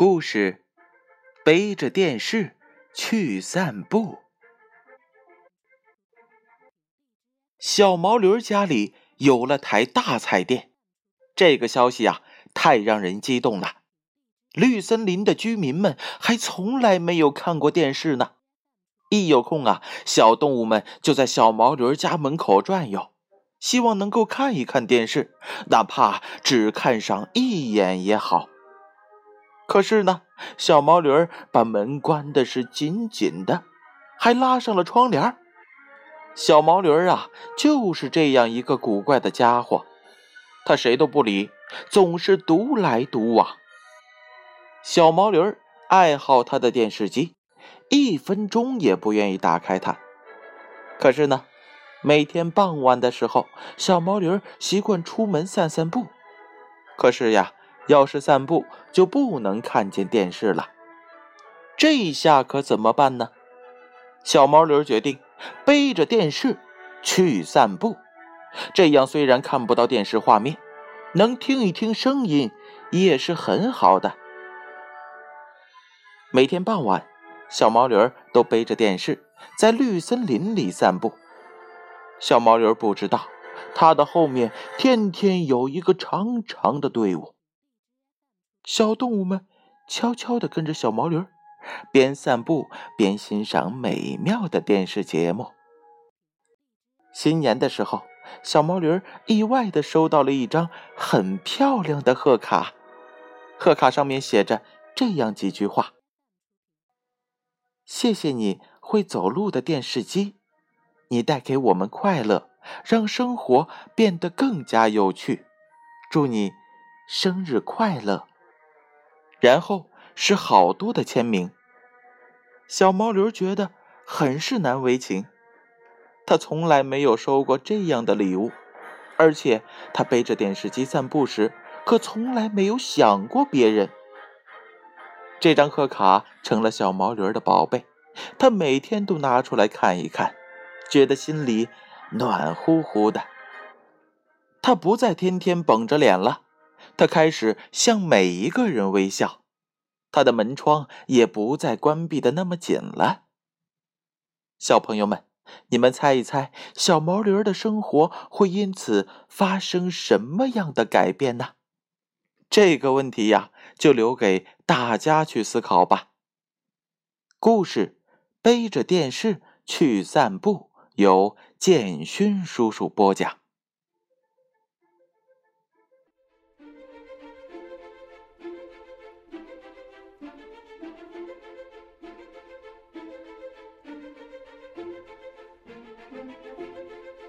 故事：背着电视去散步。小毛驴家里有了台大彩电，这个消息啊，太让人激动了。绿森林的居民们还从来没有看过电视呢。一有空啊，小动物们就在小毛驴家门口转悠，希望能够看一看电视，哪怕只看上一眼也好。可是呢，小毛驴儿把门关的是紧紧的，还拉上了窗帘小毛驴儿啊，就是这样一个古怪的家伙，他谁都不理，总是独来独往。小毛驴儿爱好他的电视机，一分钟也不愿意打开它。可是呢，每天傍晚的时候，小毛驴儿习惯出门散散步。可是呀。要是散步就不能看见电视了，这下可怎么办呢？小毛驴决定背着电视去散步，这样虽然看不到电视画面，能听一听声音也是很好的。每天傍晚，小毛驴都背着电视在绿森林里散步。小毛驴不知道，它的后面天天有一个长长的队伍。小动物们悄悄地跟着小毛驴，边散步边欣赏美妙的电视节目。新年的时候，小毛驴意外地收到了一张很漂亮的贺卡，贺卡上面写着这样几句话：“谢谢你会走路的电视机，你带给我们快乐，让生活变得更加有趣。祝你生日快乐！”然后是好多的签名。小毛驴觉得很是难为情，他从来没有收过这样的礼物，而且他背着电视机散步时，可从来没有想过别人。这张贺卡成了小毛驴的宝贝，他每天都拿出来看一看，觉得心里暖乎乎的。他不再天天绷着脸了。他开始向每一个人微笑，他的门窗也不再关闭的那么紧了。小朋友们，你们猜一猜，小毛驴儿的生活会因此发生什么样的改变呢？这个问题呀，就留给大家去思考吧。故事：背着电视去散步，由建勋叔叔播讲。